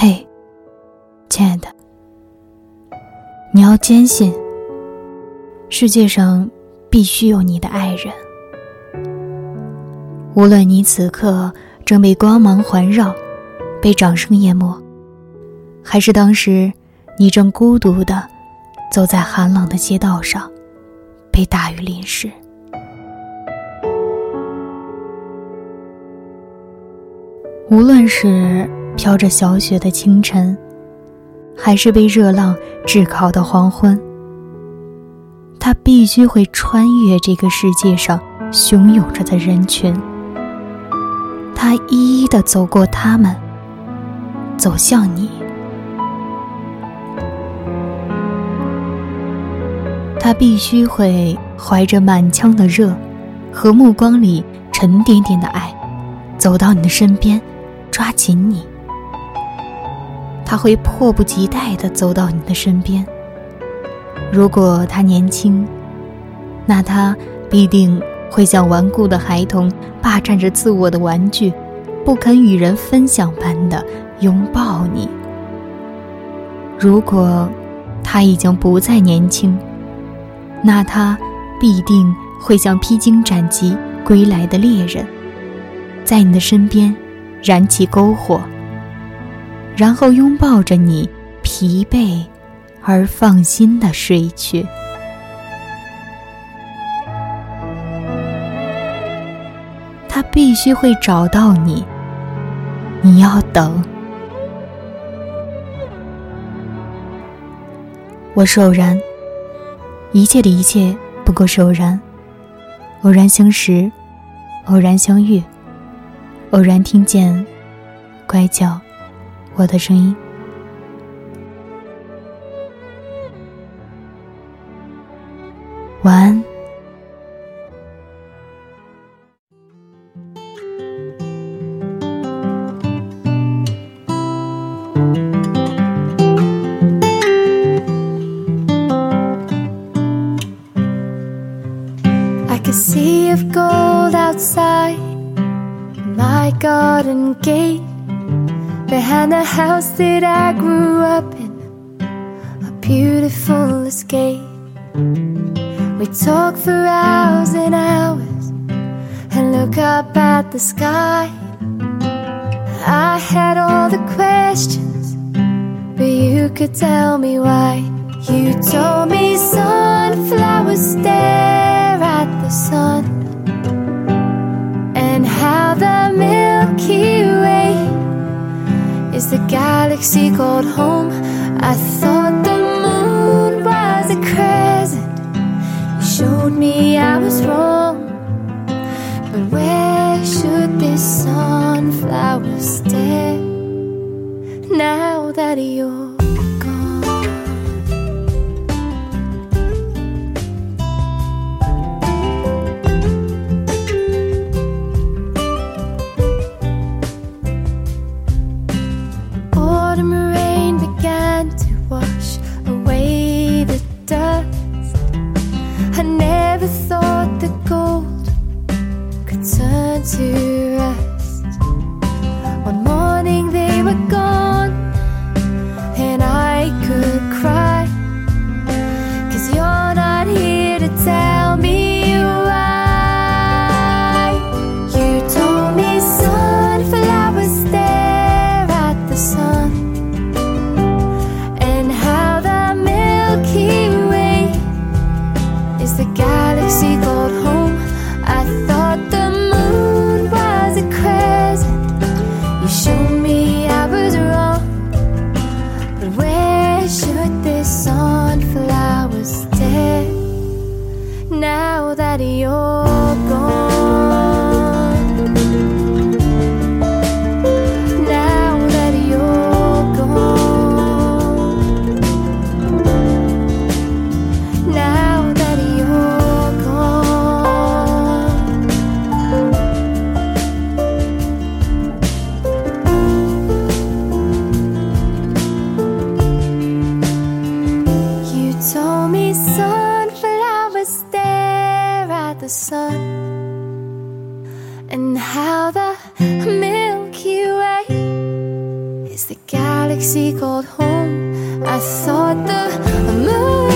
嘿，亲爱的，你要坚信，世界上必须有你的爱人。无论你此刻正被光芒环绕，被掌声淹没，还是当时你正孤独的走在寒冷的街道上，被大雨淋湿。无论是飘着小雪的清晨，还是被热浪炙烤的黄昏，他必须会穿越这个世界上汹涌着的人群。他一一的走过他们，走向你。他必须会怀着满腔的热，和目光里沉甸甸的爱，走到你的身边。抓紧你，他会迫不及待地走到你的身边。如果他年轻，那他必定会像顽固的孩童霸占着自我的玩具，不肯与人分享般的拥抱你。如果他已经不再年轻，那他必定会像披荆斩棘归来的猎人，在你的身边。燃起篝火，然后拥抱着你，疲惫而放心的睡去。他必须会找到你，你要等。我是偶然，一切的一切不过是偶然，偶然相识，偶然相遇。偶然听见，乖叫，我的声音。晚安。garden gate behind the house that I grew up in. A beautiful escape. We talk for hours and hours and look up at the sky. I had all the questions, but you could tell me why. You told me sunflowers stare at the sun the galaxy called home. I thought the moon was a crescent. You showed me I was wrong. But where should this sunflower stay now that you're? the galaxy called home. I thought the moon was a crescent. You showed me I was wrong. But where should this sunflower stay? Now that you're how the Milky Way is the galaxy called home. I thought the moon.